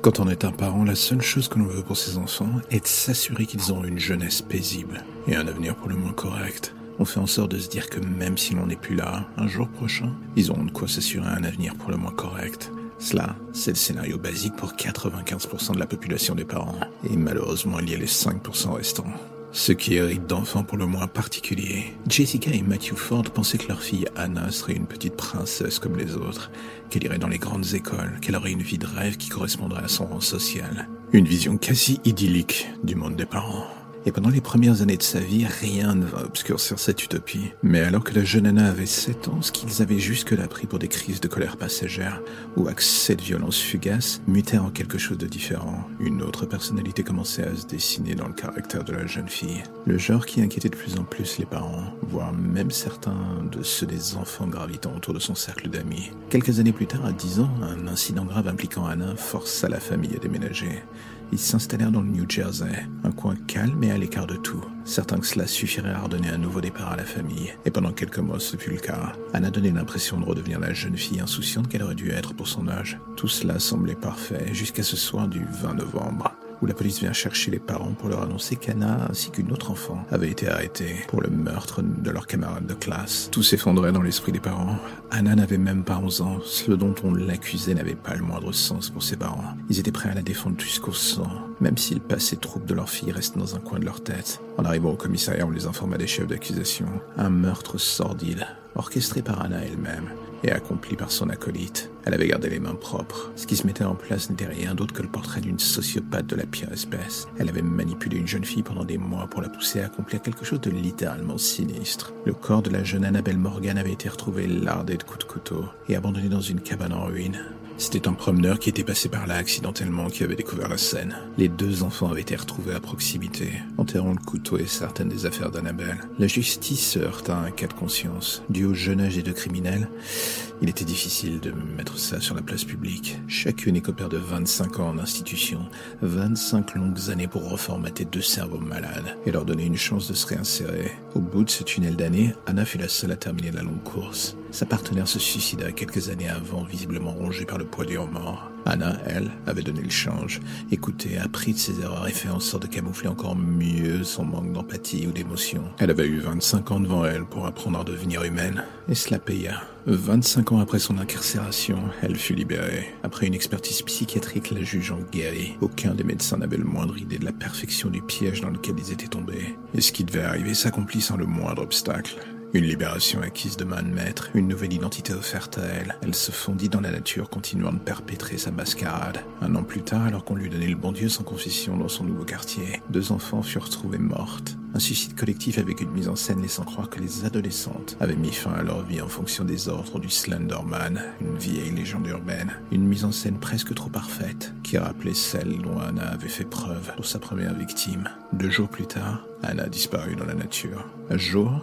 Quand on est un parent, la seule chose que l'on veut pour ses enfants est de s'assurer qu'ils ont une jeunesse paisible et un avenir pour le moins correct. On fait en sorte de se dire que même si l'on n'est plus là, un jour prochain, ils auront de quoi s'assurer un avenir pour le moins correct. Cela, c'est le scénario basique pour 95% de la population des parents. Et malheureusement, il y a les 5% restants. Ceux qui héritent d'enfants pour le moins particuliers. Jessica et Matthew Ford pensaient que leur fille Anna serait une petite princesse comme les autres, qu'elle irait dans les grandes écoles, qu'elle aurait une vie de rêve qui correspondrait à son rang social. Une vision quasi idyllique du monde des parents. Et pendant les premières années de sa vie, rien ne va obscurcir cette utopie. Mais alors que la jeune Anna avait 7 ans, ce qu'ils avaient jusque-là pris pour des crises de colère passagère ou accès de violence fugace mutait en quelque chose de différent. Une autre personnalité commençait à se dessiner dans le caractère de la jeune fille. Le genre qui inquiétait de plus en plus les parents, voire même certains de ceux des enfants gravitant autour de son cercle d'amis. Quelques années plus tard, à 10 ans, un incident grave impliquant Anna força la famille à déménager. Ils s'installèrent dans le New Jersey, un coin calme et à l'écart de tout, certains que cela suffirait à redonner un nouveau départ à la famille. Et pendant quelques mois, ce fut le cas. Anna donnait l'impression de redevenir la jeune fille insouciante qu'elle aurait dû être pour son âge. Tout cela semblait parfait jusqu'à ce soir du 20 novembre où la police vient chercher les parents pour leur annoncer qu'Anna ainsi qu'une autre enfant avait été arrêtée pour le meurtre de leur camarade de classe. Tout s'effondrait dans l'esprit des parents. Anna n'avait même pas 11 ans. Ce dont on l'accusait n'avait pas le moindre sens pour ses parents. Ils étaient prêts à la défendre jusqu'au sang, même si le passé trouble de leur fille reste dans un coin de leur tête. En arrivant au commissariat, on les informa des chefs d'accusation. Un meurtre sordide, orchestré par Anna elle-même et accompli par son acolyte. Elle avait gardé les mains propres. Ce qui se mettait en place n'était rien d'autre que le portrait d'une sociopathe de la pire espèce. Elle avait manipulé une jeune fille pendant des mois pour la pousser à accomplir quelque chose de littéralement sinistre. Le corps de la jeune Annabelle Morgan avait été retrouvé lardé de coups de couteau et abandonné dans une cabane en ruine. C'était un promeneur qui était passé par là accidentellement qui avait découvert la scène. Les deux enfants avaient été retrouvés à proximité, enterrant le couteau et certaines des affaires d'Annabelle. La justice se heurta à un cas de conscience. Dû au jeune âge des deux criminels, il était difficile de mettre ça sur la place publique. Chacune écopère de 25 ans en institution, 25 longues années pour reformater deux cerveaux malades et leur donner une chance de se réinsérer. Au bout de ce tunnel d'années, Anna fut la seule à terminer la longue course. Sa partenaire se suicida quelques années avant, visiblement rongée par le poids du mort. Anna, elle, avait donné le change, écouté, appris de ses erreurs et fait en sorte de camoufler encore mieux son manque d'empathie ou d'émotion. Elle avait eu 25 ans devant elle pour apprendre à devenir humaine, et cela paya. 25 ans après son incarcération, elle fut libérée. Après une expertise psychiatrique la jugeant guérie, aucun des médecins n'avait le moindre idée de la perfection du piège dans lequel ils étaient tombés. Et ce qui devait arriver s'accomplit sans le moindre obstacle. Une libération acquise de main de maître, une nouvelle identité offerte à elle. Elle se fondit dans la nature, continuant de perpétrer sa mascarade. Un an plus tard, alors qu'on lui donnait le bon Dieu sans confession dans son nouveau quartier, deux enfants furent retrouvés mortes. Un suicide collectif avec une mise en scène laissant croire que les adolescentes avaient mis fin à leur vie en fonction des ordres du Slenderman, une vieille légende urbaine. Une mise en scène presque trop parfaite, qui rappelait celle dont Anna avait fait preuve pour sa première victime. Deux jours plus tard, Anna a disparu dans la nature. Un jour,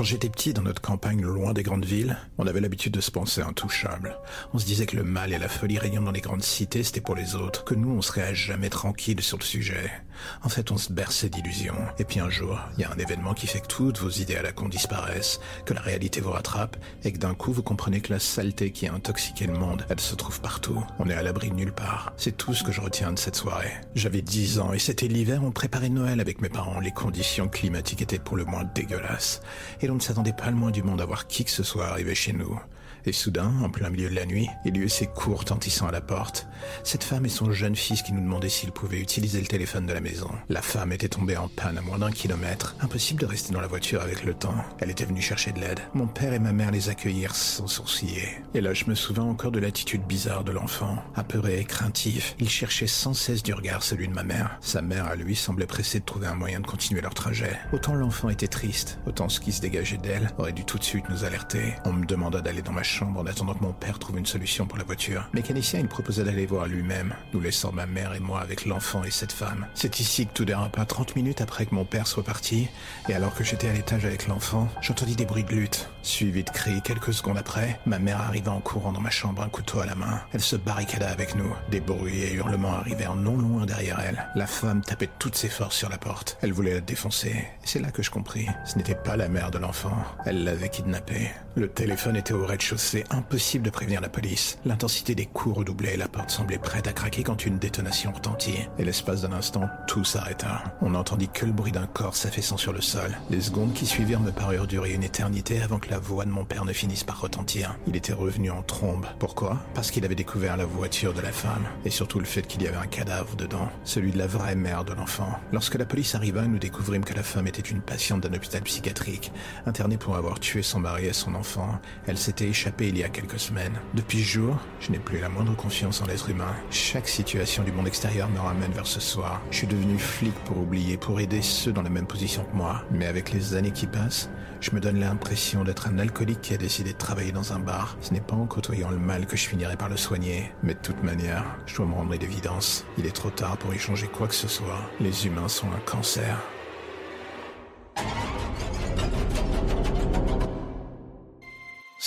Quand j'étais petit dans notre campagne loin des grandes villes, on avait l'habitude de se penser intouchable. On se disait que le mal et la folie régnant dans les grandes cités, c'était pour les autres, que nous, on serait à jamais tranquille sur le sujet. En fait, on se berçait d'illusions. Et puis un jour, il y a un événement qui fait que toutes vos idées à la con disparaissent, que la réalité vous rattrape, et que d'un coup, vous comprenez que la saleté qui a intoxiqué le monde, elle se trouve partout. On est à l'abri de nulle part. C'est tout ce que je retiens de cette soirée. J'avais 10 ans, et c'était l'hiver, on préparait Noël avec mes parents. Les conditions climatiques étaient pour le moins dégueulasses. Et on ne s'attendait pas le moins du monde à voir qui que ce soit arriver chez nous. Et soudain, en plein milieu de la nuit, il y eut ses cours tentissant à la porte. Cette femme et son jeune fils qui nous demandaient s'ils pouvaient utiliser le téléphone de la maison maison. La femme était tombée en panne à moins d'un kilomètre. Impossible de rester dans la voiture avec le temps. Elle était venue chercher de l'aide. Mon père et ma mère les accueillirent sans sourciller. Et là, je me souviens encore de l'attitude bizarre de l'enfant. Apeuré et craintif, il cherchait sans cesse du regard celui de ma mère. Sa mère, à lui, semblait pressée de trouver un moyen de continuer leur trajet. Autant l'enfant était triste, autant ce qui se dégageait d'elle aurait dû tout de suite nous alerter. On me demanda d'aller dans ma en attendant que mon père trouve une solution pour la voiture. Mécanicien, il proposa d'aller voir lui-même, nous laissant ma mère et moi avec l'enfant et cette femme. C'est ici que tout dérapa 30 minutes après que mon père soit parti, et alors que j'étais à l'étage avec l'enfant, j'entendis des bruits de lutte, suivi de cris. Quelques secondes après, ma mère arriva en courant dans ma chambre, un couteau à la main. Elle se barricada avec nous. Des bruits et hurlements arrivèrent non loin derrière elle. La femme tapait toutes ses forces sur la porte. Elle voulait la défoncer. C'est là que je compris. Ce n'était pas la mère de l'enfant. Elle l'avait kidnappé. Le téléphone était au rez-de-chaussée. Impossible de prévenir la police. L'intensité des coups redoublait. La porte semblait prête à craquer quand une détonation retentit. Et l'espace d'un instant, tout s'arrêta. On n'entendit que le bruit d'un corps s'affaissant sur le sol. Les secondes qui suivirent me parurent durer une éternité avant que la voix de mon père ne finisse par retentir. Il était revenu en trombe. Pourquoi? Parce qu'il avait découvert la voiture de la femme. Et surtout le fait qu'il y avait un cadavre dedans. Celui de la vraie mère de l'enfant. Lorsque la police arriva, nous découvrîmes que la femme était une patiente d'un hôpital psychiatrique. Internée pour avoir tué son mari et son enfant. Elle s'était échappée il y a quelques semaines. Depuis ce jour, je n'ai plus la moindre confiance en l'être humain. Chaque situation du monde extérieur me ramène vers ce soir. Je suis devenu flic pour oublier, pour aider ceux dans la même position que moi. Mais avec les années qui passent, je me donne l'impression d'être un alcoolique qui a décidé de travailler dans un bar. Ce n'est pas en côtoyant le mal que je finirai par le soigner. Mais de toute manière, je dois me rendre une évidence. Il est trop tard pour y changer quoi que ce soit. Les humains sont un cancer.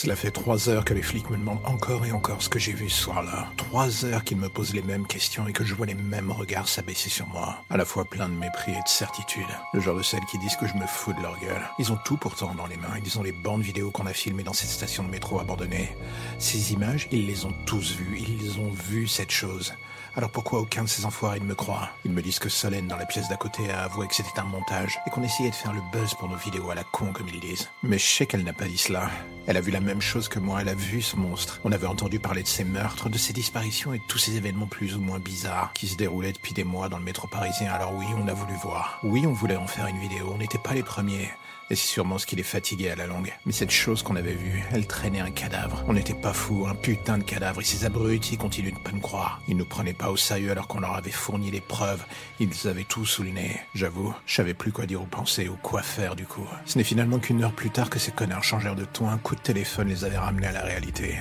Cela fait trois heures que les flics me demandent encore et encore ce que j'ai vu ce soir-là. Trois heures qu'ils me posent les mêmes questions et que je vois les mêmes regards s'abaisser sur moi. À la fois plein de mépris et de certitude. Le genre de celles qui disent que je me fous de leur gueule. Ils ont tout pourtant dans les mains. Ils ont les bandes vidéo qu'on a filmées dans cette station de métro abandonnée. Ces images, ils les ont tous vues. Ils ont vu cette chose. Alors pourquoi aucun de ces enfoirés ne me croit? Ils me disent que Solène dans la pièce d'à côté a avoué que c'était un montage et qu'on essayait de faire le buzz pour nos vidéos à la con comme ils disent. Mais je sais qu'elle n'a pas dit cela. Elle a vu la même chose que moi, elle a vu ce monstre. On avait entendu parler de ces meurtres, de ces disparitions et de tous ces événements plus ou moins bizarres qui se déroulaient depuis des mois dans le métro parisien. Alors oui, on a voulu voir. Oui, on voulait en faire une vidéo, on n'était pas les premiers. C'est sûrement ce qui les fatiguait à la longue. Mais cette chose qu'on avait vue, elle traînait un cadavre. On n'était pas fous, un putain de cadavre. Et ces abrutis continuent de pas nous croire. Ils nous prenaient pas au sérieux alors qu'on leur avait fourni les preuves. Ils avaient tout sous le nez. J'avoue, je savais plus quoi dire ou penser ou quoi faire du coup. Ce n'est finalement qu'une heure plus tard que ces connards changèrent de ton. Un coup de téléphone les avait ramenés à la réalité.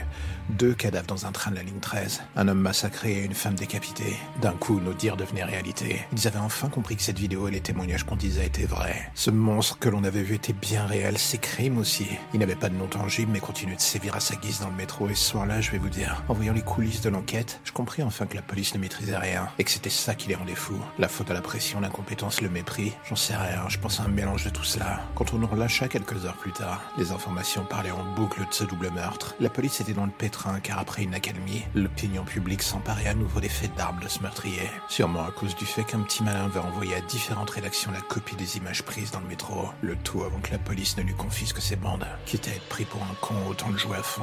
Deux cadavres dans un train de la ligne 13. Un homme massacré et une femme décapitée. D'un coup, nos dires devenaient réalité. Ils avaient enfin compris que cette vidéo et les témoignages qu'on disait étaient vrais. Ce monstre que l'on avait vu était bien réel, ses crimes aussi. Il n'avait pas de nom tangible mais continuait de sévir à sa guise dans le métro et ce soir-là, je vais vous dire, en voyant les coulisses de l'enquête, je compris enfin que la police ne maîtrisait rien et que c'était ça qui les rendait fous. La faute à la pression, l'incompétence, le mépris, j'en sais rien, je pense à un mélange de tout cela. Quand on nous relâcha quelques heures plus tard, les informations parlaient en boucle de ce double meurtre. La police était dans le pétrin car après une accalmie, l'opinion publique s'emparait à nouveau des faits d'armes de ce meurtrier. Sûrement à cause du fait qu'un petit malin avait envoyé à différentes rédactions la copie des images prises dans le métro. Le tout avant que la police ne lui confisque ses bandes. Quitte à être pris pour un con, autant le jouer à fond.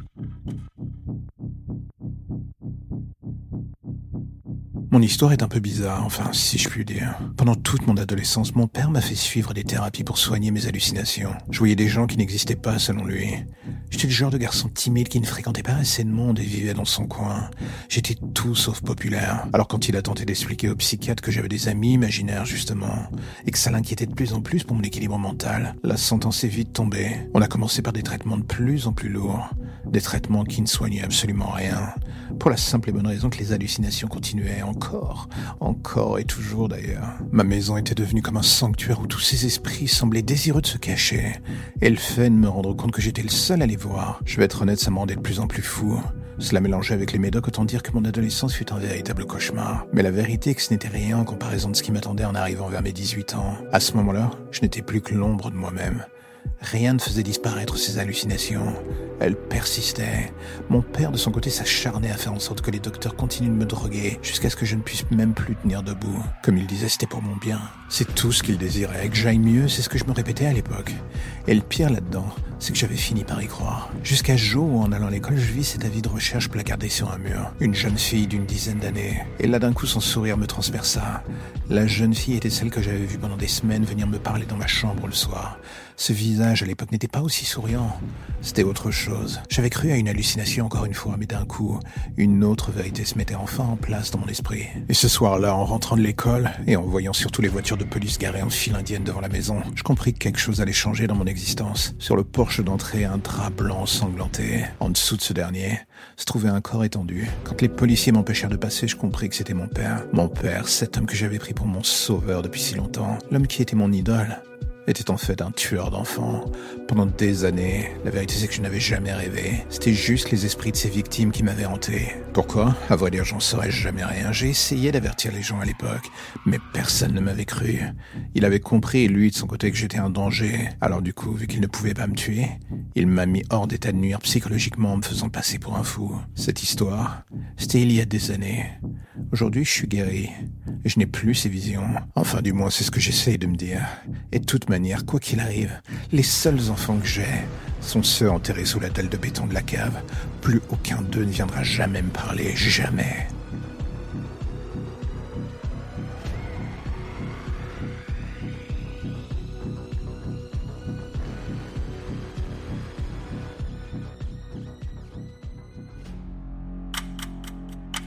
Mon histoire est un peu bizarre, enfin, si je puis dire. Pendant toute mon adolescence, mon père m'a fait suivre des thérapies pour soigner mes hallucinations. Je voyais des gens qui n'existaient pas selon lui. J'étais le genre de garçon timide qui ne fréquentait pas assez de monde et vivait dans son coin. J'étais tout sauf populaire. Alors quand il a tenté d'expliquer au psychiatre que j'avais des amis imaginaires justement, et que ça l'inquiétait de plus en plus pour mon équilibre mental, la sentence est vite tombée. On a commencé par des traitements de plus en plus lourds. Des traitements qui ne soignaient absolument rien. Pour la simple et bonne raison que les hallucinations continuaient encore, encore et toujours d'ailleurs. Ma maison était devenue comme un sanctuaire où tous ces esprits semblaient désireux de se cacher. Et me rendre compte que j'étais le seul à les voir, je vais être honnête, ça me rendait de plus en plus fou. Cela mélangeait avec les médocs, autant dire que mon adolescence fut un véritable cauchemar. Mais la vérité est que ce n'était rien en comparaison de ce qui m'attendait en arrivant vers mes 18 ans. À ce moment-là, je n'étais plus que l'ombre de moi-même. Rien ne faisait disparaître ces hallucinations. Elles persistaient. Mon père, de son côté, s'acharnait à faire en sorte que les docteurs continuent de me droguer jusqu'à ce que je ne puisse même plus tenir debout. Comme il disait, c'était pour mon bien. C'est tout ce qu'il désirait. Que j'aille mieux, c'est ce que je me répétais à l'époque. Et le pire là-dedans, c'est que j'avais fini par y croire. Jusqu'à jour où, en allant à l'école, je vis cet avis de recherche placardé sur un mur. Une jeune fille d'une dizaine d'années. Et là, d'un coup, son sourire me transperça. La jeune fille était celle que j'avais vue pendant des semaines venir me parler dans ma chambre le soir. Ce visage à l'époque n'était pas aussi souriant. C'était autre chose. J'avais cru à une hallucination encore une fois, mais d'un coup, une autre vérité se mettait enfin en place dans mon esprit. Et ce soir-là, en rentrant de l'école, et en voyant surtout les voitures de police garées en file indienne devant la maison, je compris que quelque chose allait changer dans mon existence. Sur le porche d'entrée, un drap blanc sanglanté. En dessous de ce dernier, se trouvait un corps étendu. Quand les policiers m'empêchèrent de passer, je compris que c'était mon père. Mon père, cet homme que j'avais pris pour mon sauveur depuis si longtemps. L'homme qui était mon idole était en fait un tueur d'enfants. Pendant des années, la vérité c'est que je n'avais jamais rêvé. C'était juste les esprits de ses victimes qui m'avaient hanté. Pourquoi? À vrai dire, j'en saurais jamais rien. J'ai essayé d'avertir les gens à l'époque, mais personne ne m'avait cru. Il avait compris, lui, de son côté, que j'étais un danger. Alors du coup, vu qu'il ne pouvait pas me tuer, il m'a mis hors d'état de nuire psychologiquement en me faisant passer pour un fou. Cette histoire, c'était il y a des années. Aujourd'hui, je suis guéri. Je n'ai plus ces visions. Enfin, du moins, c'est ce que j'essaye de me dire. Et toute manière, quoi qu'il arrive, les seuls enfants que j'ai sont ceux enterrés sous la dalle de béton de la cave. Plus aucun d'eux ne viendra jamais me parler. Jamais.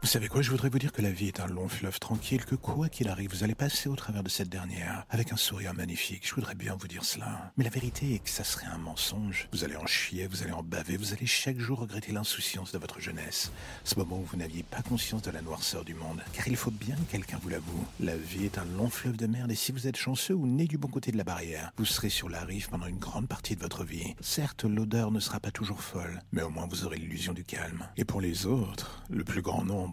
Vous savez quoi, je voudrais vous dire que la vie est un long fleuve tranquille, que quoi qu'il arrive, vous allez passer au travers de cette dernière avec un sourire magnifique. Je voudrais bien vous dire cela. Mais la vérité est que ça serait un mensonge. Vous allez en chier, vous allez en baver, vous allez chaque jour regretter l'insouciance de votre jeunesse. Ce moment où vous n'aviez pas conscience de la noirceur du monde. Car il faut bien que quelqu'un vous l'avoue. La vie est un long fleuve de merde et si vous êtes chanceux ou né du bon côté de la barrière, vous serez sur la rive pendant une grande partie de votre vie. Certes, l'odeur ne sera pas toujours folle, mais au moins vous aurez l'illusion du calme. Et pour les autres, le plus grand nombre,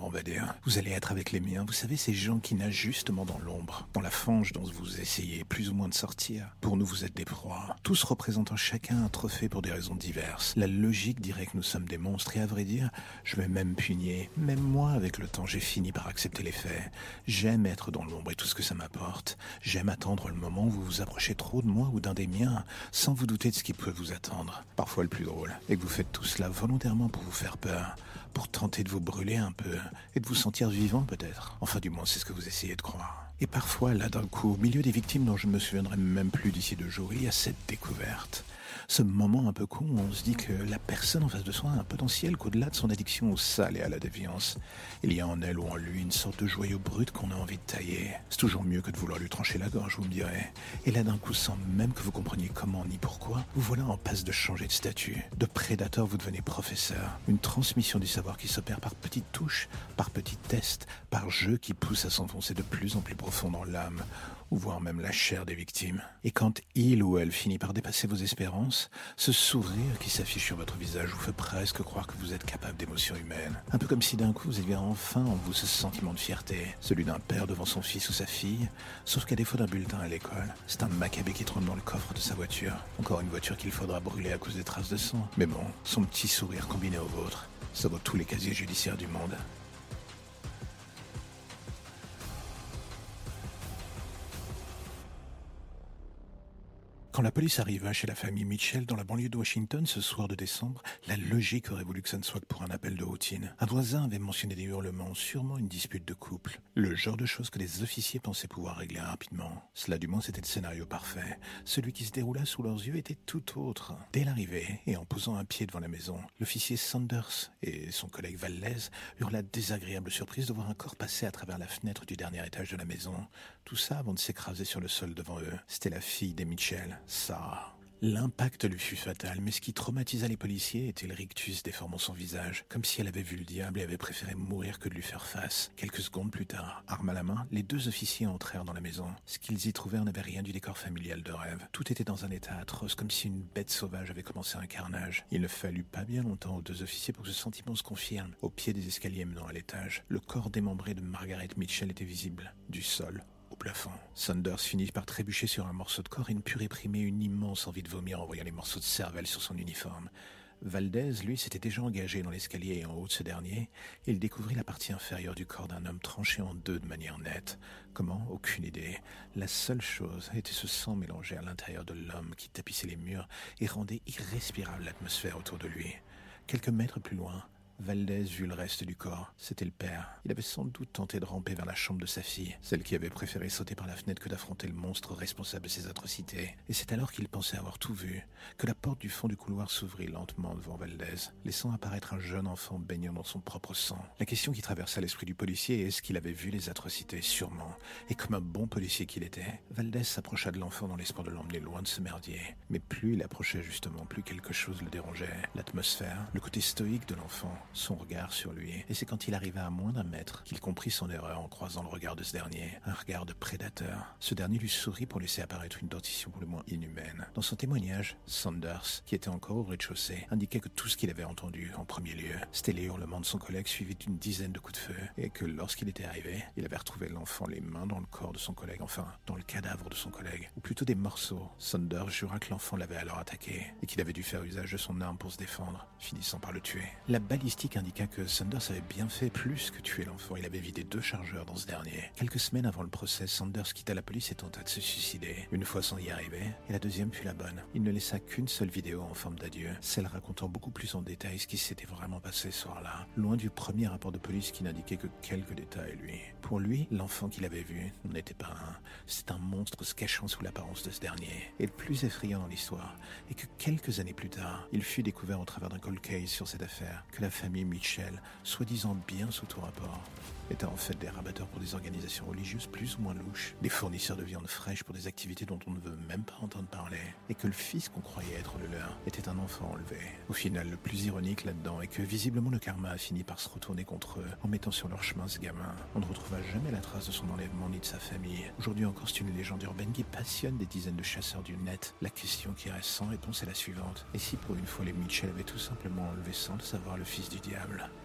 Vous allez être avec les miens, vous savez, ces gens qui nagent justement dans l'ombre, dans la fange dont vous essayez plus ou moins de sortir. Pour nous, vous êtes des proies, tous représentant chacun un trophée pour des raisons diverses. La logique dirait que nous sommes des monstres, et à vrai dire, je vais même punir. Même moi, avec le temps, j'ai fini par accepter les faits. J'aime être dans l'ombre et tout ce que ça m'apporte. J'aime attendre le moment où vous vous approchez trop de moi ou d'un des miens, sans vous douter de ce qui peut vous attendre. Parfois le plus drôle, et que vous faites tout cela volontairement pour vous faire peur pour tenter de vous brûler un peu et de vous sentir vivant peut-être. Enfin du moins c'est ce que vous essayez de croire. Et parfois là d'un coup, au milieu des victimes dont je me souviendrai même plus d'ici deux jours, il y a cette découverte Ce moment un peu con où on se dit que la personne en face de soi a un potentiel qu'au-delà de son addiction au sale et à la déviance, il y a en elle ou en lui une sorte de joyau brut qu'on a envie de tailler. C'est toujours mieux que de vouloir lui trancher la gorge, vous me direz. Et là d'un coup, sans même que vous compreniez comment ni pourquoi, vous voilà en passe de changer de statut. De prédateur, vous devenez professeur. Une transmission du savoir qui s'opère par petites touches, par petits tests, par jeux qui poussent à s'enfoncer de plus en plus profond dans l'âme, ou voire même la chair des victimes. Et quand il ou elle finit par dépasser vos espérances, ce sourire qui s'affiche sur votre visage vous fait presque croire que vous êtes capable d'émotions humaines. Un peu comme si d'un coup vous aviez enfin en vous ce sentiment de fierté, celui d'un père devant son fils ou sa fille, sauf qu'à défaut d'un bulletin à l'école, c'est un macabé qui trône dans le coffre de sa voiture. Encore une voiture qu'il faudra brûler à cause des traces de sang. Mais bon, son petit sourire combiné au vôtre, ça vaut tous les casiers judiciaires du monde. Quand la police arriva chez la famille Mitchell dans la banlieue de Washington ce soir de décembre, la logique aurait voulu que ça ne soit que pour un appel de routine. Un voisin avait mentionné des hurlements, sûrement une dispute de couple. Le genre de choses que les officiers pensaient pouvoir régler rapidement. Cela du moins c'était le scénario parfait. Celui qui se déroula sous leurs yeux était tout autre. Dès l'arrivée, et en posant un pied devant la maison, l'officier Sanders et son collègue Valdez eurent la désagréable surprise de voir un corps passer à travers la fenêtre du dernier étage de la maison. Tout ça avant de s'écraser sur le sol devant eux. C'était la fille des Mitchell. Ça. L'impact lui fut fatal, mais ce qui traumatisa les policiers était le rictus déformant son visage, comme si elle avait vu le diable et avait préféré mourir que de lui faire face. Quelques secondes plus tard, arme à la main, les deux officiers entrèrent dans la maison. Ce qu'ils y trouvèrent n'avait rien du décor familial de rêve. Tout était dans un état atroce, comme si une bête sauvage avait commencé un carnage. Il ne fallut pas bien longtemps aux deux officiers pour que ce sentiment se confirme. Au pied des escaliers menant à l'étage, le corps démembré de Margaret Mitchell était visible, du sol au. Sanders finit par trébucher sur un morceau de corps et ne put réprimer une immense envie de vomir en voyant les morceaux de cervelle sur son uniforme. Valdez, lui, s'était déjà engagé dans l'escalier et en haut de ce dernier, il découvrit la partie inférieure du corps d'un homme tranché en deux de manière nette. Comment? Aucune idée. La seule chose était ce sang mélangé à l'intérieur de l'homme qui tapissait les murs et rendait irrespirable l'atmosphère autour de lui. Quelques mètres plus loin, Valdez vit le reste du corps. C'était le père. Il avait sans doute tenté de ramper vers la chambre de sa fille, celle qui avait préféré sauter par la fenêtre que d'affronter le monstre responsable de ses atrocités. Et c'est alors qu'il pensait avoir tout vu, que la porte du fond du couloir s'ouvrit lentement devant Valdez, laissant apparaître un jeune enfant baignant dans son propre sang. La question qui traversa l'esprit du policier est est-ce qu'il avait vu les atrocités? Sûrement. Et comme un bon policier qu'il était, Valdez s'approcha de l'enfant dans l'espoir de l'emmener loin de ce merdier. Mais plus il approchait justement, plus quelque chose le dérangeait. L'atmosphère, le côté stoïque de l'enfant, son regard sur lui, et c'est quand il arriva à moins d'un mètre qu'il comprit son erreur en croisant le regard de ce dernier, un regard de prédateur. Ce dernier lui sourit pour laisser apparaître une dentition pour le moins inhumaine. Dans son témoignage, Sanders, qui était encore au rez-de-chaussée, indiquait que tout ce qu'il avait entendu en premier lieu, c'était les hurlements de son collègue suivis d'une dizaine de coups de feu, et que lorsqu'il était arrivé, il avait retrouvé l'enfant les mains dans le corps de son collègue, enfin, dans le cadavre de son collègue, ou plutôt des morceaux. Sanders jura que l'enfant l'avait alors attaqué, et qu'il avait dû faire usage de son arme pour se défendre, finissant par le tuer. La balistique indiqua que Sanders avait bien fait plus que tuer l'enfant. Il avait vidé deux chargeurs dans ce dernier. Quelques semaines avant le procès, Sanders quitta la police et tenta de se suicider. Une fois sans y arriver, et la deuxième fut la bonne. Il ne laissa qu'une seule vidéo en forme d'adieu, celle racontant beaucoup plus en détail ce qui s'était vraiment passé ce soir-là, loin du premier rapport de police qui n'indiquait que quelques détails, lui. Pour lui, l'enfant qu'il avait vu n'était pas un. C'était un monstre se cachant sous l'apparence de ce dernier. Et le plus effrayant dans l'histoire est que quelques années plus tard, il fut découvert au travers d'un cold case sur cette affaire que la famille Mitchell, soi-disant bien sous tout rapport, étaient en fait des rabatteurs pour des organisations religieuses plus ou moins louches, des fournisseurs de viande fraîche pour des activités dont on ne veut même pas entendre parler, et que le fils qu'on croyait être le leur était un enfant enlevé. Au final, le plus ironique là-dedans est que visiblement le karma a fini par se retourner contre eux en mettant sur leur chemin ce gamin. On ne retrouva jamais la trace de son enlèvement ni de sa famille. Aujourd'hui encore, c'est une légende urbaine qui passionne des dizaines de chasseurs du net. La question qui reste sans réponse est la suivante. Et si pour une fois les Mitchell avaient tout simplement enlevé sans le savoir le fils du diable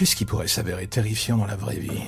Qu'est-ce qui pourrait s'avérer terrifiant dans la vraie vie?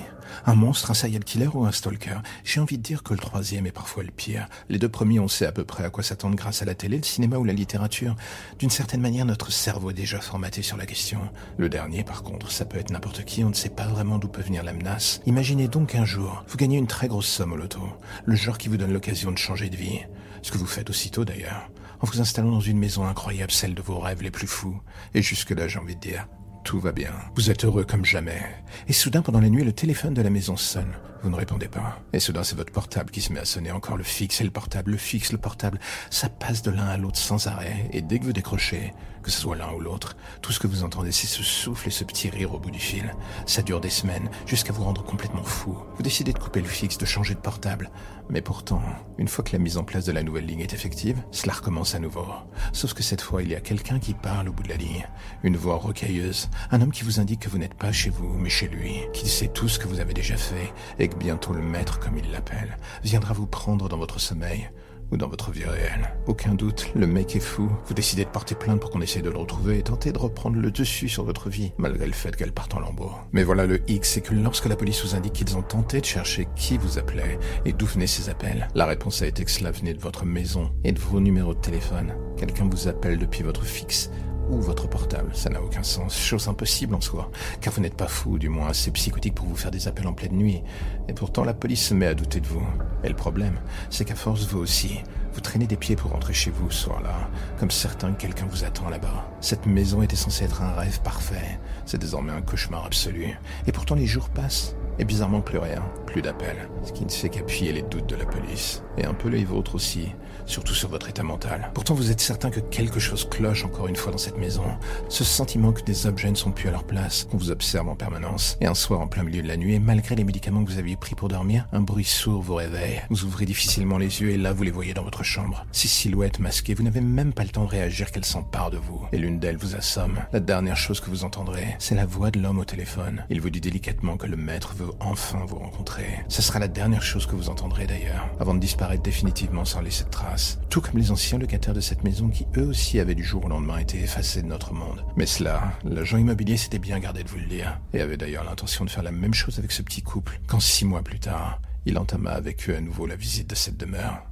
Un monstre, un serial killer ou un stalker? J'ai envie de dire que le troisième est parfois le pire. Les deux premiers, on sait à peu près à quoi s'attendre grâce à la télé, le cinéma ou la littérature. D'une certaine manière, notre cerveau est déjà formaté sur la question. Le dernier, par contre, ça peut être n'importe qui, on ne sait pas vraiment d'où peut venir la menace. Imaginez donc un jour, vous gagnez une très grosse somme au loto, le genre qui vous donne l'occasion de changer de vie. Ce que vous faites aussitôt d'ailleurs, en vous installant dans une maison incroyable, celle de vos rêves les plus fous. Et jusque-là, j'ai envie de dire, tout va bien. Vous êtes heureux comme jamais. Et soudain, pendant la nuit, le téléphone de la maison sonne. Vous ne répondez pas. Et soudain, c'est votre portable qui se met à sonner. Encore le fixe et le portable, le fixe, le portable. Ça passe de l'un à l'autre sans arrêt. Et dès que vous décrochez, que ce soit l'un ou l'autre, tout ce que vous entendez, c'est ce souffle et ce petit rire au bout du fil. Ça dure des semaines, jusqu'à vous rendre complètement fou. Vous décidez de couper le fixe, de changer de portable. Mais pourtant, une fois que la mise en place de la nouvelle ligne est effective, cela recommence à nouveau. Sauf que cette fois, il y a quelqu'un qui parle au bout de la ligne. Une voix rocailleuse. Un homme qui vous indique que vous n'êtes pas chez vous, mais chez lui. Qu'il sait tout ce que vous avez déjà fait. Et que bientôt le maître, comme il l'appelle, viendra vous prendre dans votre sommeil ou dans votre vie réelle. Aucun doute, le mec est fou. Vous décidez de porter plainte pour qu'on essaie de le retrouver et tenter de reprendre le dessus sur votre vie, malgré le fait qu'elle parte en lambeaux. Mais voilà le X, c'est que lorsque la police vous indique qu'ils ont tenté de chercher qui vous appelait et d'où venaient ces appels, la réponse a été que cela venait de votre maison et de vos numéros de téléphone. Quelqu'un vous appelle depuis votre fixe ou votre portable. Ça n'a aucun sens. Chose impossible en soi. Car vous n'êtes pas fou, du moins assez psychotique pour vous faire des appels en pleine nuit. Et pourtant, la police se met à douter de vous. Et le problème, c'est qu'à force, vous aussi, vous traînez des pieds pour rentrer chez vous ce soir-là, comme certain que quelqu'un vous attend là-bas. Cette maison était censée être un rêve parfait. C'est désormais un cauchemar absolu. Et pourtant, les jours passent. Et bizarrement, plus rien, plus d'appels. Ce qui ne fait qu'appuyer les doutes de la police. Et un peu les vôtres aussi surtout sur votre état mental. Pourtant, vous êtes certain que quelque chose cloche encore une fois dans cette maison. Ce sentiment que des objets ne sont plus à leur place, qu'on vous observe en permanence. Et un soir en plein milieu de la nuit, et malgré les médicaments que vous aviez pris pour dormir, un bruit sourd vous réveille. Vous ouvrez difficilement les yeux et là, vous les voyez dans votre chambre. Ces silhouettes masquées, vous n'avez même pas le temps de réagir qu'elles s'emparent de vous. Et l'une d'elles vous assomme. La dernière chose que vous entendrez, c'est la voix de l'homme au téléphone. Il vous dit délicatement que le maître veut enfin vous rencontrer. Ce sera la dernière chose que vous entendrez d'ailleurs, avant de disparaître définitivement sans laisser de traces tout comme les anciens locataires de cette maison qui eux aussi avaient du jour au lendemain été effacés de notre monde. Mais cela, l'agent immobilier s'était bien gardé de vous le dire, et avait d'ailleurs l'intention de faire la même chose avec ce petit couple, quand six mois plus tard, il entama avec eux à nouveau la visite de cette demeure.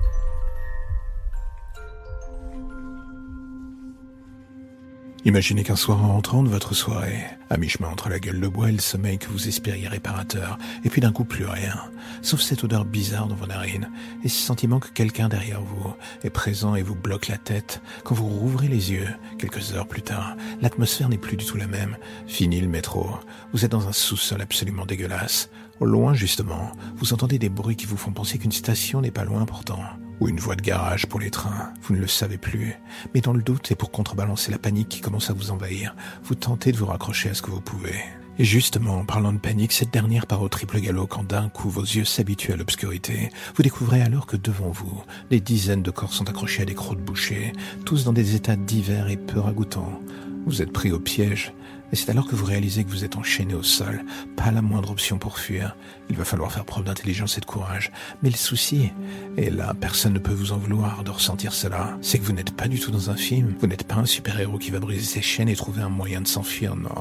Imaginez qu'un soir en rentrant de votre soirée, à mi-chemin entre la gueule de bois et le sommeil que vous espériez réparateur, et puis d'un coup plus rien, sauf cette odeur bizarre dans vos narines, et ce sentiment que quelqu'un derrière vous est présent et vous bloque la tête. Quand vous rouvrez les yeux, quelques heures plus tard, l'atmosphère n'est plus du tout la même. Fini le métro. Vous êtes dans un sous-sol absolument dégueulasse. Au loin, justement, vous entendez des bruits qui vous font penser qu'une station n'est pas loin pourtant ou une voie de garage pour les trains, vous ne le savez plus. Mais dans le doute et pour contrebalancer la panique qui commence à vous envahir, vous tentez de vous raccrocher à ce que vous pouvez. Et justement, en parlant de panique, cette dernière part au triple galop quand d'un coup vos yeux s'habituent à l'obscurité. Vous découvrez alors que devant vous, des dizaines de corps sont accrochés à des crocs de boucher, tous dans des états divers et peu ragoûtants. Vous êtes pris au piège, et c'est alors que vous réalisez que vous êtes enchaîné au sol, pas la moindre option pour fuir. Il va falloir faire preuve d'intelligence et de courage. Mais le souci, et là personne ne peut vous en vouloir de ressentir cela, c'est que vous n'êtes pas du tout dans un film, vous n'êtes pas un super-héros qui va briser ses chaînes et trouver un moyen de s'enfuir, non.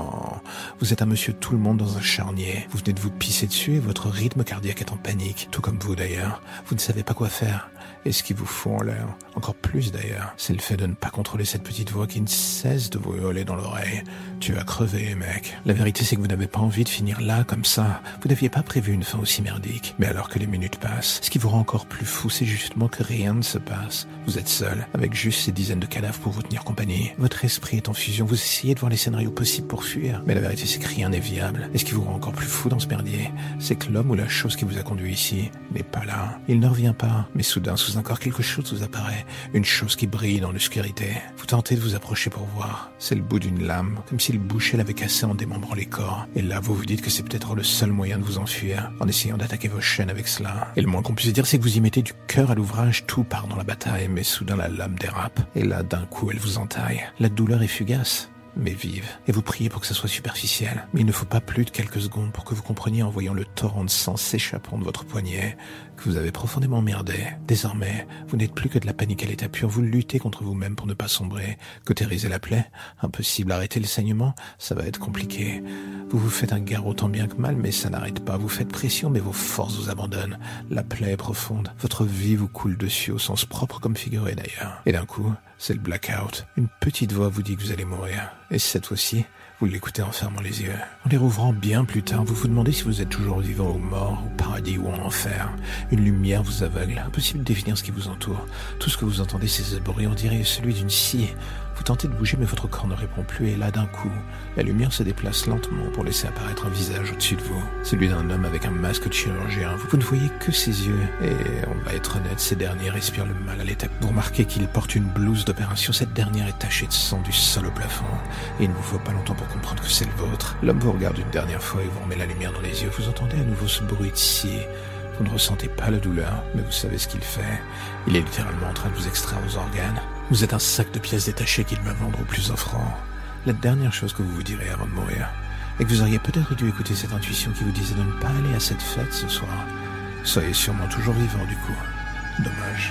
Vous êtes un monsieur tout le monde dans un charnier, vous venez de vous pisser dessus et votre rythme cardiaque est en panique, tout comme vous d'ailleurs. Vous ne savez pas quoi faire. Et ce qui vous fout en l'air, encore plus d'ailleurs, c'est le fait de ne pas contrôler cette petite voix qui ne cesse de vous hurler dans l'oreille. Tu vas crever, mec. La vérité, c'est que vous n'avez pas envie de finir là, comme ça. Vous n'aviez pas prévu une fin aussi merdique. Mais alors que les minutes passent, ce qui vous rend encore plus fou, c'est justement que rien ne se passe. Vous êtes seul, avec juste ces dizaines de cadavres pour vous tenir compagnie. Votre esprit est en fusion, vous essayez de voir les scénarios possibles pour fuir. Mais la vérité, c'est que rien n'est viable. Et ce qui vous rend encore plus fou dans ce merdier, c'est que l'homme ou la chose qui vous a conduit ici n'est pas là. Il ne revient pas. Mais soudain, sous un corps, quelque chose vous apparaît. Une chose qui brille dans l'obscurité. Vous tentez de vous approcher pour voir. C'est le bout d'une lame, comme si le boucher l'avait cassé en démembrant les corps. Et là, vous vous dites que c'est peut-être le seul moyen de vous enfuir, en essayant d'attaquer vos chaînes avec cela. Et le moins qu'on puisse dire, c'est que vous y mettez du cœur à l'ouvrage, tout part dans la bataille, mais soudain la lame dérape. Et là, d'un coup, elle vous entaille. La douleur est fugace mais vive, et vous priez pour que ça soit superficiel. Mais il ne faut pas plus de quelques secondes pour que vous compreniez en voyant le torrent de sang s'échappant de votre poignet que vous avez profondément merdé. Désormais, vous n'êtes plus que de la panique à l'état pur, vous luttez contre vous-même pour ne pas sombrer. Cautériser la plaie Impossible. Arrêter le saignement Ça va être compliqué. Vous vous faites un garrot tant bien que mal, mais ça n'arrête pas. Vous faites pression, mais vos forces vous abandonnent. La plaie est profonde. Votre vie vous coule dessus au sens propre comme figuré d'ailleurs. Et d'un coup, c'est le blackout. Une petite voix vous dit que vous allez mourir. Et cette fois-ci, vous l'écoutez en fermant les yeux. En les rouvrant bien plus tard, vous vous demandez si vous êtes toujours vivant ou mort, au paradis ou en enfer. Une lumière vous aveugle. Impossible de définir ce qui vous entoure. Tout ce que vous entendez, c'est ce bruit, on dirait celui d'une scie vous tentez de bouger, mais votre corps ne répond plus, et là, d'un coup, la lumière se déplace lentement pour laisser apparaître un visage au-dessus de vous. Celui d'un homme avec un masque de chirurgien. Vous ne voyez que ses yeux, et on va être honnête, ces derniers respirent le mal à l'état. Vous remarquez qu'il porte une blouse d'opération, cette dernière est tachée de sang du sol au plafond, et il ne vous faut pas longtemps pour comprendre que c'est le vôtre. L'homme vous regarde une dernière fois et vous remet la lumière dans les yeux. Vous entendez à nouveau ce bruit de scie. Vous ne ressentez pas la douleur, mais vous savez ce qu'il fait. Il est littéralement en train de vous extraire aux organes. Vous êtes un sac de pièces détachées qu'il me vendre au plus offrant. La dernière chose que vous vous direz avant de mourir est que vous auriez peut-être dû écouter cette intuition qui vous disait de ne pas aller à cette fête ce soir. Soyez sûrement toujours vivant du coup. Dommage.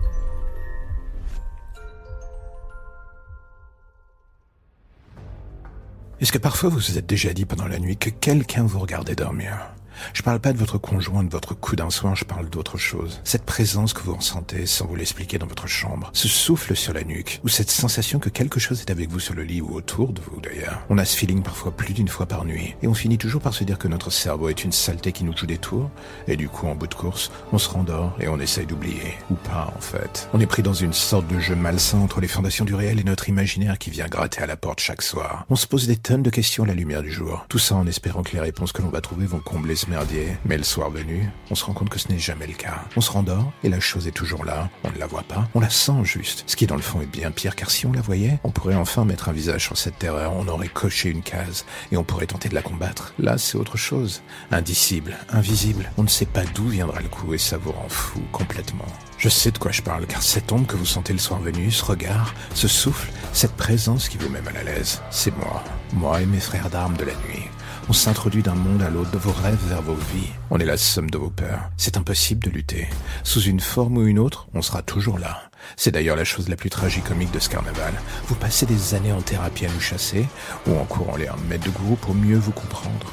Est-ce que parfois vous vous êtes déjà dit pendant la nuit que quelqu'un vous regardait dormir? Je parle pas de votre conjoint, de votre coup d'un soir, je parle d'autre chose. Cette présence que vous ressentez sans vous l'expliquer dans votre chambre, ce souffle sur la nuque, ou cette sensation que quelque chose est avec vous sur le lit ou autour de vous d'ailleurs. On a ce feeling parfois plus d'une fois par nuit, et on finit toujours par se dire que notre cerveau est une saleté qui nous joue des tours, et du coup en bout de course, on se rendort et on essaye d'oublier. Ou pas en fait. On est pris dans une sorte de jeu malsain entre les fondations du réel et notre imaginaire qui vient gratter à la porte chaque soir. On se pose des tonnes de questions à la lumière du jour. Tout ça en espérant que les réponses que l'on va trouver vont combler merdier, mais le soir venu, on se rend compte que ce n'est jamais le cas. On se rendort et la chose est toujours là, on ne la voit pas, on la sent juste. Ce qui dans le fond est bien pire car si on la voyait, on pourrait enfin mettre un visage sur cette terreur, on aurait coché une case et on pourrait tenter de la combattre. Là, c'est autre chose. Indicible, invisible, on ne sait pas d'où viendra le coup et ça vous rend fou complètement. Je sais de quoi je parle, car cette ombre que vous sentez le soir venu, ce regard, ce souffle, cette présence qui vous met mal à l'aise, c'est moi. Moi et mes frères d'armes de la nuit. On s'introduit d'un monde à l'autre, de vos rêves vers vos vies. On est la somme de vos peurs. C'est impossible de lutter. Sous une forme ou une autre, on sera toujours là. C'est d'ailleurs la chose la plus tragicomique de ce carnaval. Vous passez des années en thérapie à nous chasser, ou en courant les 1 mètre de groupe pour mieux vous comprendre.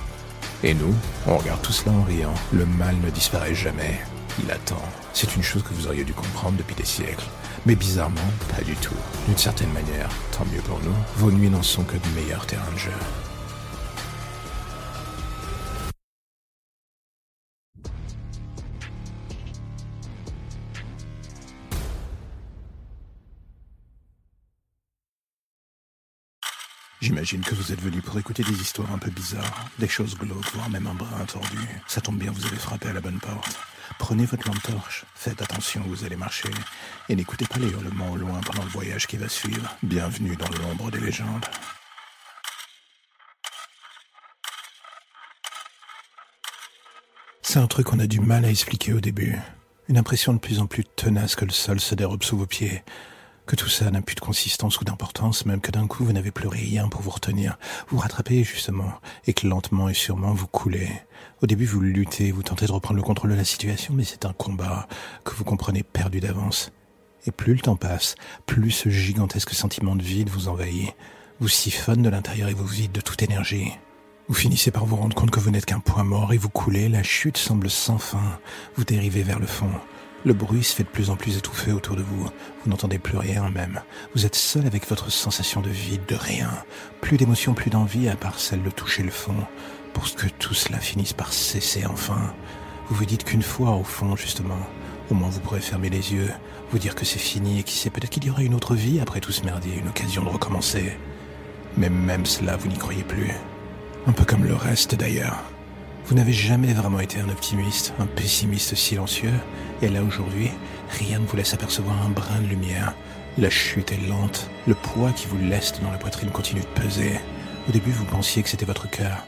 Et nous, on regarde tout cela en riant. Le mal ne disparaît jamais. Il attend. C'est une chose que vous auriez dû comprendre depuis des siècles. Mais bizarrement, pas du tout. D'une certaine manière, tant mieux pour nous, vos nuits n'en sont que de meilleurs terrains de jeu. J'imagine que vous êtes venu pour écouter des histoires un peu bizarres, des choses glauques, voire même un brin tordu. Ça tombe bien, vous avez frappé à la bonne porte. Prenez votre lampe torche, faites attention vous allez marcher, et n'écoutez pas les hurlements au loin pendant le voyage qui va suivre. Bienvenue dans l'ombre des légendes. C'est un truc qu'on a du mal à expliquer au début. Une impression de plus en plus tenace que le sol se dérobe sous vos pieds. Que tout ça n'a plus de consistance ou d'importance, même que d'un coup vous n'avez plus rien pour vous retenir. Vous rattrapez justement, et que lentement et sûrement vous coulez. Au début vous luttez, vous tentez de reprendre le contrôle de la situation, mais c'est un combat que vous comprenez perdu d'avance. Et plus le temps passe, plus ce gigantesque sentiment de vide vous envahit, vous siphonne de l'intérieur et vous vide de toute énergie. Vous finissez par vous rendre compte que vous n'êtes qu'un point mort et vous coulez, la chute semble sans fin, vous dérivez vers le fond. Le bruit se fait de plus en plus étouffé autour de vous, vous n'entendez plus rien même. Vous êtes seul avec votre sensation de vide, de rien, plus d'émotion, plus d'envie à part celle de toucher le fond, pour que tout cela finisse par cesser enfin. Vous vous dites qu'une fois au fond, justement, au moins vous pourrez fermer les yeux, vous dire que c'est fini et qui sait peut-être qu'il y aura une autre vie après tout ce merdier, une occasion de recommencer. Mais même cela, vous n'y croyez plus. Un peu comme le reste d'ailleurs. Vous n'avez jamais vraiment été un optimiste, un pessimiste silencieux, et là aujourd'hui, rien ne vous laisse apercevoir un brin de lumière. La chute est lente, le poids qui vous laisse dans la poitrine continue de peser. Au début, vous pensiez que c'était votre cœur,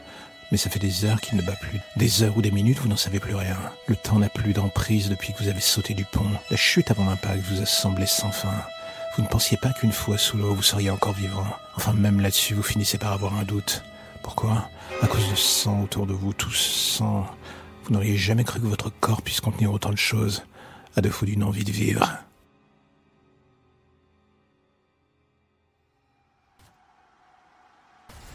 mais ça fait des heures qu'il ne bat plus. Des heures ou des minutes, vous n'en savez plus rien. Le temps n'a plus d'emprise depuis que vous avez sauté du pont. La chute avant l'impact vous a semblé sans fin. Vous ne pensiez pas qu'une fois sous l'eau, vous seriez encore vivant. Enfin, même là-dessus, vous finissez par avoir un doute. Pourquoi? À cause de sang autour de vous, tout sang. Vous n'auriez jamais cru que votre corps puisse contenir autant de choses, à défaut d'une envie de vivre.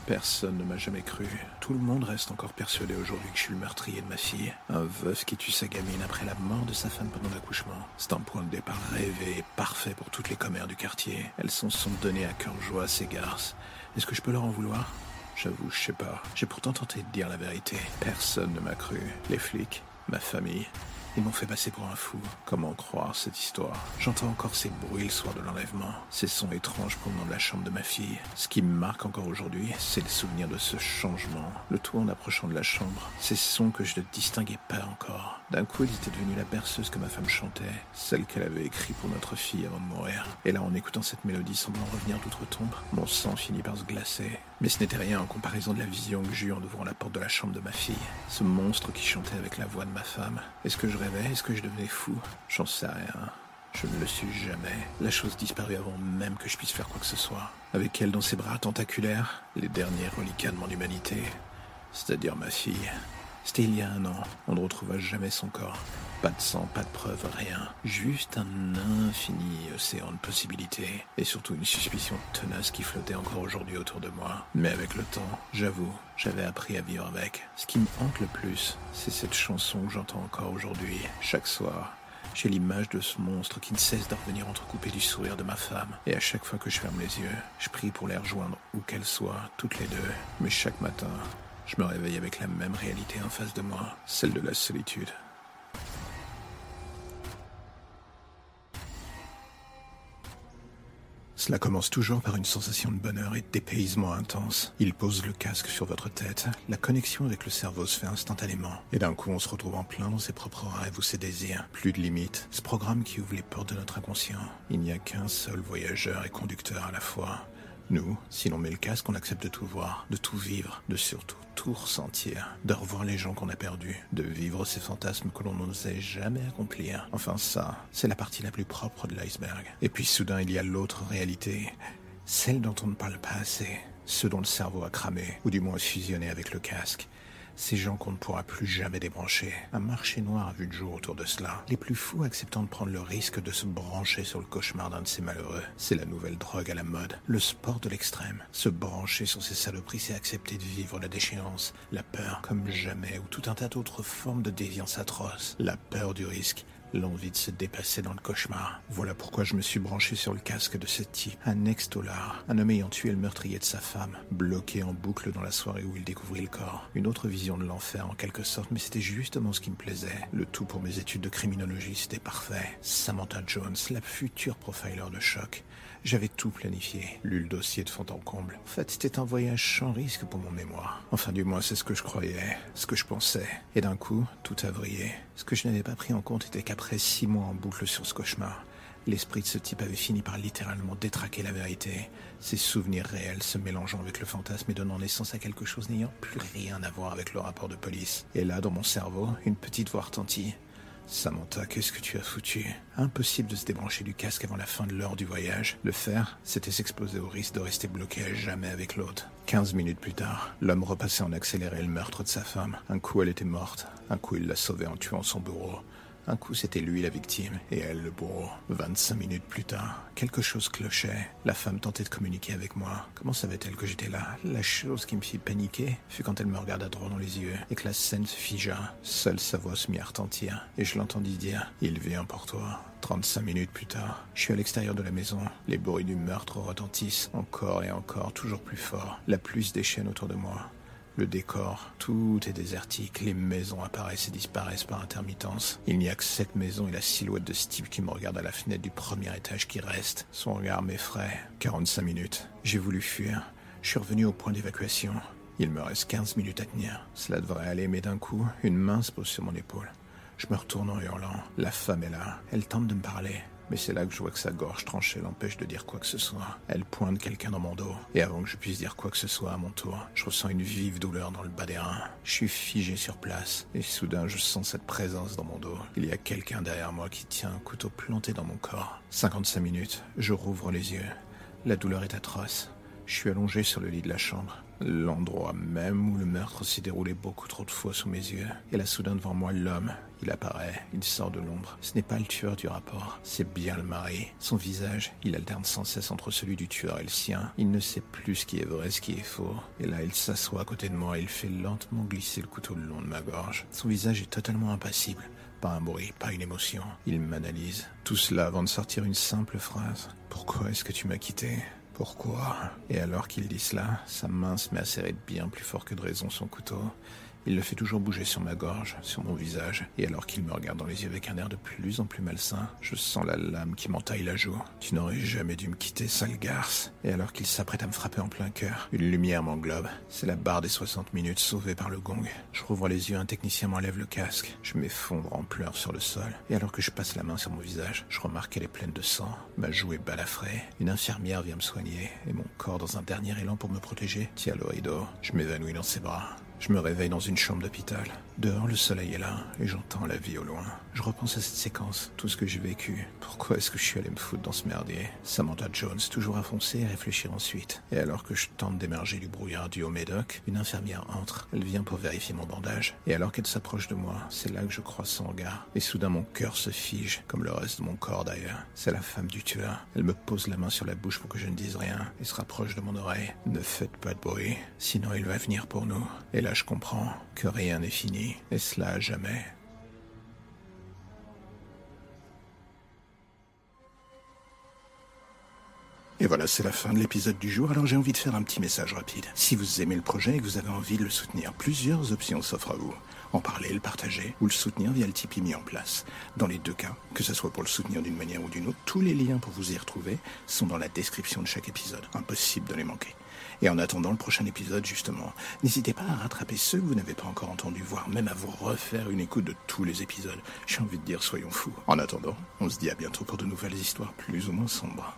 Personne ne m'a jamais cru. Tout le monde reste encore persuadé aujourd'hui que je suis le meurtrier de ma fille. Un veuf qui tue sa gamine après la mort de sa femme pendant l'accouchement. C'est un point de départ rêvé et parfait pour toutes les commères du quartier. Elles s'en sont données à cœur joie à ces garces. Est-ce que je peux leur en vouloir? J'avoue, je sais pas. J'ai pourtant tenté de dire la vérité. Personne ne m'a cru. Les flics, ma famille, ils m'ont fait passer pour un fou. Comment croire cette histoire? J'entends encore ces bruits le soir de l'enlèvement, ces sons étranges provenant de la chambre de ma fille. Ce qui me marque encore aujourd'hui, c'est le souvenir de ce changement. Le tout en approchant de la chambre, ces sons que je ne distinguais pas encore. D'un coup, elle était devenue la berceuse que ma femme chantait, celle qu'elle avait écrite pour notre fille avant de mourir. Et là, en écoutant cette mélodie semblant revenir d'outre-tombe, mon sang finit par se glacer. Mais ce n'était rien en comparaison de la vision que j'eus en ouvrant la porte de la chambre de ma fille. Ce monstre qui chantait avec la voix de ma femme. Est-ce que je est-ce que je devenais fou? J'en sais rien. Je ne le suis jamais. La chose disparut avant même que je puisse faire quoi que ce soit. Avec elle dans ses bras tentaculaires, les derniers reliquats de mon humanité. C'est-à-dire ma fille. C'était il y a un an. On ne retrouva jamais son corps. Pas de sang, pas de preuves, rien. Juste un infini océan de possibilités. Et surtout une suspicion tenace qui flottait encore aujourd'hui autour de moi. Mais avec le temps, j'avoue, j'avais appris à vivre avec. Ce qui me hante le plus, c'est cette chanson que j'entends encore aujourd'hui, chaque soir. J'ai l'image de ce monstre qui ne cesse de revenir entrecoupé du sourire de ma femme. Et à chaque fois que je ferme les yeux, je prie pour les rejoindre où qu'elles soient, toutes les deux. Mais chaque matin, je me réveille avec la même réalité en face de moi, celle de la solitude. Cela commence toujours par une sensation de bonheur et de dépaysement intense. Il pose le casque sur votre tête, la connexion avec le cerveau se fait instantanément. Et d'un coup, on se retrouve en plein dans ses propres rêves ou ses désirs. Plus de limites. Ce programme qui ouvre les portes de notre inconscient. Il n'y a qu'un seul voyageur et conducteur à la fois. Nous, si l'on met le casque, on accepte de tout voir, de tout vivre, de surtout tout ressentir, de revoir les gens qu'on a perdus, de vivre ces fantasmes que l'on n'osait jamais accomplir. Enfin ça, c'est la partie la plus propre de l'iceberg. Et puis soudain, il y a l'autre réalité, celle dont on ne parle pas assez, ce dont le cerveau a cramé, ou du moins fusionné avec le casque. Ces gens qu'on ne pourra plus jamais débrancher. Un marché noir a vu le jour autour de cela. Les plus fous acceptant de prendre le risque de se brancher sur le cauchemar d'un de ces malheureux. C'est la nouvelle drogue à la mode. Le sport de l'extrême. Se brancher sur ces saloperies, c'est accepter de vivre la déchéance, la peur comme jamais, ou tout un tas d'autres formes de déviance atroce. La peur du risque, l'envie de se dépasser dans le cauchemar. Voilà pourquoi je me suis branché sur le casque de ce type, un ex-dollar, un homme ayant tué le meurtrier de sa femme, bloqué en boucle dans la soirée où il découvrit le corps. Une autre vision de l'enfer en quelque sorte, mais c'était justement ce qui me plaisait. Le tout pour mes études de criminologie, c'était parfait. Samantha Jones, la future profiler de choc. J'avais tout planifié, lu le dossier de fond en comble. En fait, c'était un voyage sans risque pour mon mémoire. Enfin, du moins, c'est ce que je croyais, ce que je pensais. Et d'un coup, tout a vrillé. Ce que je n'avais pas pris en compte était qu'après six mois en boucle sur ce cauchemar, L'esprit de ce type avait fini par littéralement détraquer la vérité, ses souvenirs réels se mélangeant avec le fantasme et donnant naissance à quelque chose n'ayant plus rien à voir avec le rapport de police. Et là, dans mon cerveau, une petite voix retentit. Samantha, qu'est-ce que tu as foutu? Impossible de se débrancher du casque avant la fin de l'heure du voyage. Le faire, c'était s'exposer au risque de rester bloqué à jamais avec l'autre. Quinze minutes plus tard, l'homme repassait en accéléré le meurtre de sa femme. Un coup, elle était morte. Un coup, il l'a sauvée en tuant son bourreau. Un coup, c'était lui la victime et elle le bourreau. 25 minutes plus tard, quelque chose clochait. La femme tentait de communiquer avec moi. Comment savait-elle que j'étais là? La chose qui me fit paniquer fut quand elle me regarda droit dans les yeux et que la scène se figea. Seule sa voix se mit à retentir et je l'entendis dire « Il vient pour toi ». 35 minutes plus tard, je suis à l'extérieur de la maison. Les bruits du meurtre retentissent encore et encore, toujours plus fort. La pluie se déchaîne autour de moi. Le décor, tout est désertique, les maisons apparaissent et disparaissent par intermittence. Il n'y a que cette maison et la silhouette de Steve qui me regarde à la fenêtre du premier étage qui reste. Son regard m'effraie. 45 minutes. J'ai voulu fuir. Je suis revenu au point d'évacuation. Il me reste 15 minutes à tenir. Cela devrait aller, mais d'un coup, une main se pose sur mon épaule. Je me retourne en hurlant. La femme est là. Elle tente de me parler. Mais c'est là que je vois que sa gorge tranchée l'empêche de dire quoi que ce soit. Elle pointe quelqu'un dans mon dos. Et avant que je puisse dire quoi que ce soit à mon tour, je ressens une vive douleur dans le bas des reins. Je suis figé sur place. Et soudain, je sens cette présence dans mon dos. Il y a quelqu'un derrière moi qui tient un couteau planté dans mon corps. 55 minutes. Je rouvre les yeux. La douleur est atroce. Je suis allongé sur le lit de la chambre. L'endroit même où le meurtre s'est déroulé beaucoup trop de fois sous mes yeux. Et là, soudain, devant moi, l'homme. Il apparaît, il sort de l'ombre. Ce n'est pas le tueur du rapport, c'est bien le mari. Son visage, il alterne sans cesse entre celui du tueur et le sien. Il ne sait plus ce qui est vrai, ce qui est faux. Et là, il s'assoit à côté de moi et il fait lentement glisser le couteau le long de ma gorge. Son visage est totalement impassible. Pas un bruit, pas une émotion. Il m'analyse. Tout cela avant de sortir une simple phrase. Pourquoi est-ce que tu m'as quitté? Pourquoi? Et alors qu'il dit cela, sa main se met à serrer bien plus fort que de raison son couteau. Il le fait toujours bouger sur ma gorge, sur mon visage, et alors qu'il me regarde dans les yeux avec un air de plus en plus malsain, je sens la lame qui m'entaille la joue. Tu n'aurais jamais dû me quitter, sale garce. Et alors qu'il s'apprête à me frapper en plein cœur, une lumière m'englobe. C'est la barre des 60 minutes sauvée par le gong. Je rouvre les yeux, un technicien m'enlève le casque. Je m'effondre en pleurs sur le sol. Et alors que je passe la main sur mon visage, je remarque qu'elle est pleine de sang. Ma joue est balafrée. Une infirmière vient me soigner, et mon corps, dans un dernier élan pour me protéger, tient l'orido. Je m'évanouis dans ses bras. Je me réveille dans une chambre d'hôpital. Dehors, le soleil est là et j'entends la vie au loin. Je repense à cette séquence, tout ce que j'ai vécu. Pourquoi est-ce que je suis allé me foutre dans ce merdier? Samantha Jones, toujours à foncer et réfléchir ensuite. Et alors que je tente d'émerger du brouillard du au Médoc, une infirmière entre. Elle vient pour vérifier mon bandage. Et alors qu'elle s'approche de moi, c'est là que je croise son regard. Et soudain, mon cœur se fige, comme le reste de mon corps d'ailleurs. C'est la femme du tueur. Elle me pose la main sur la bouche pour que je ne dise rien et se rapproche de mon oreille. Ne faites pas de bruit, sinon il va venir pour nous. Et là, je comprends que rien n'est fini, et cela à jamais. Et voilà, c'est la fin de l'épisode du jour, alors j'ai envie de faire un petit message rapide. Si vous aimez le projet et que vous avez envie de le soutenir, plusieurs options s'offrent à vous. En parler, le partager ou le soutenir via le Tipeee mis en place. Dans les deux cas, que ce soit pour le soutenir d'une manière ou d'une autre, tous les liens pour vous y retrouver sont dans la description de chaque épisode. Impossible de les manquer. Et en attendant le prochain épisode, justement, n'hésitez pas à rattraper ceux que vous n'avez pas encore entendus, voire même à vous refaire une écoute de tous les épisodes. J'ai envie de dire, soyons fous. En attendant, on se dit à bientôt pour de nouvelles histoires plus ou moins sombres.